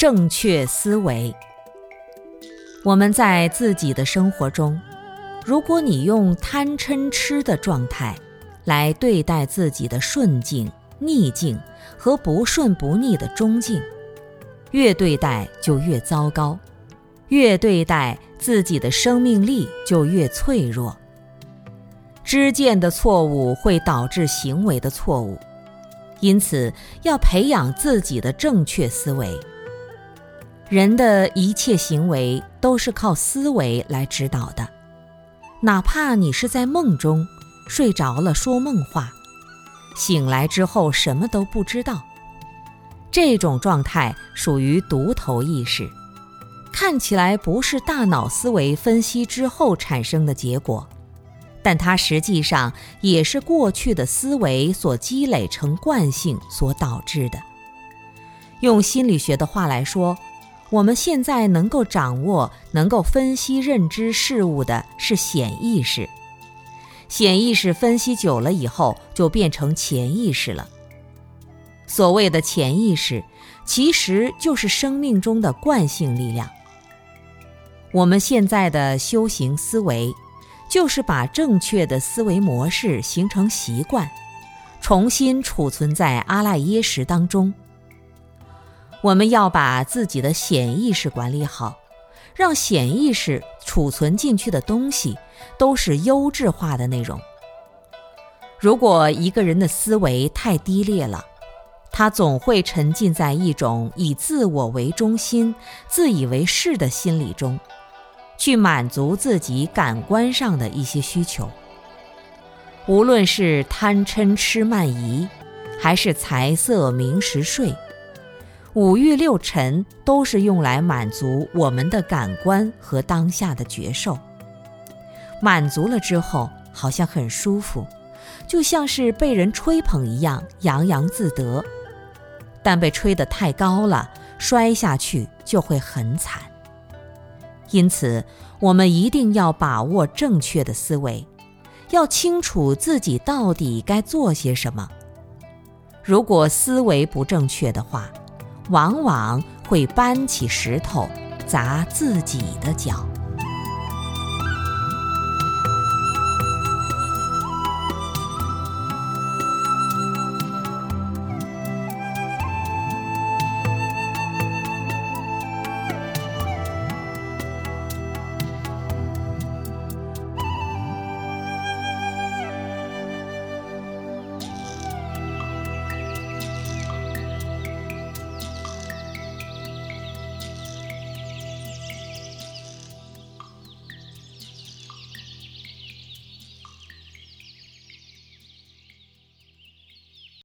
正确思维。我们在自己的生活中，如果你用贪嗔痴的状态来对待自己的顺境、逆境和不顺不逆的中境，越对待就越糟糕，越对待自己的生命力就越脆弱。知见的错误会导致行为的错误，因此要培养自己的正确思维。人的一切行为都是靠思维来指导的，哪怕你是在梦中睡着了说梦话，醒来之后什么都不知道，这种状态属于独头意识，看起来不是大脑思维分析之后产生的结果，但它实际上也是过去的思维所积累成惯性所导致的。用心理学的话来说。我们现在能够掌握、能够分析、认知事物的是显意识，显意识分析久了以后就变成潜意识了。所谓的潜意识，其实就是生命中的惯性力量。我们现在的修行思维，就是把正确的思维模式形成习惯，重新储存在阿赖耶识当中。我们要把自己的显意识管理好，让显意识储存进去的东西都是优质化的内容。如果一个人的思维太低劣了，他总会沉浸在一种以自我为中心、自以为是的心理中，去满足自己感官上的一些需求。无论是贪嗔痴慢疑，还是财色名食睡。五欲六尘都是用来满足我们的感官和当下的觉受，满足了之后好像很舒服，就像是被人吹捧一样洋洋自得，但被吹得太高了，摔下去就会很惨。因此，我们一定要把握正确的思维，要清楚自己到底该做些什么。如果思维不正确的话，往往会搬起石头砸自己的脚。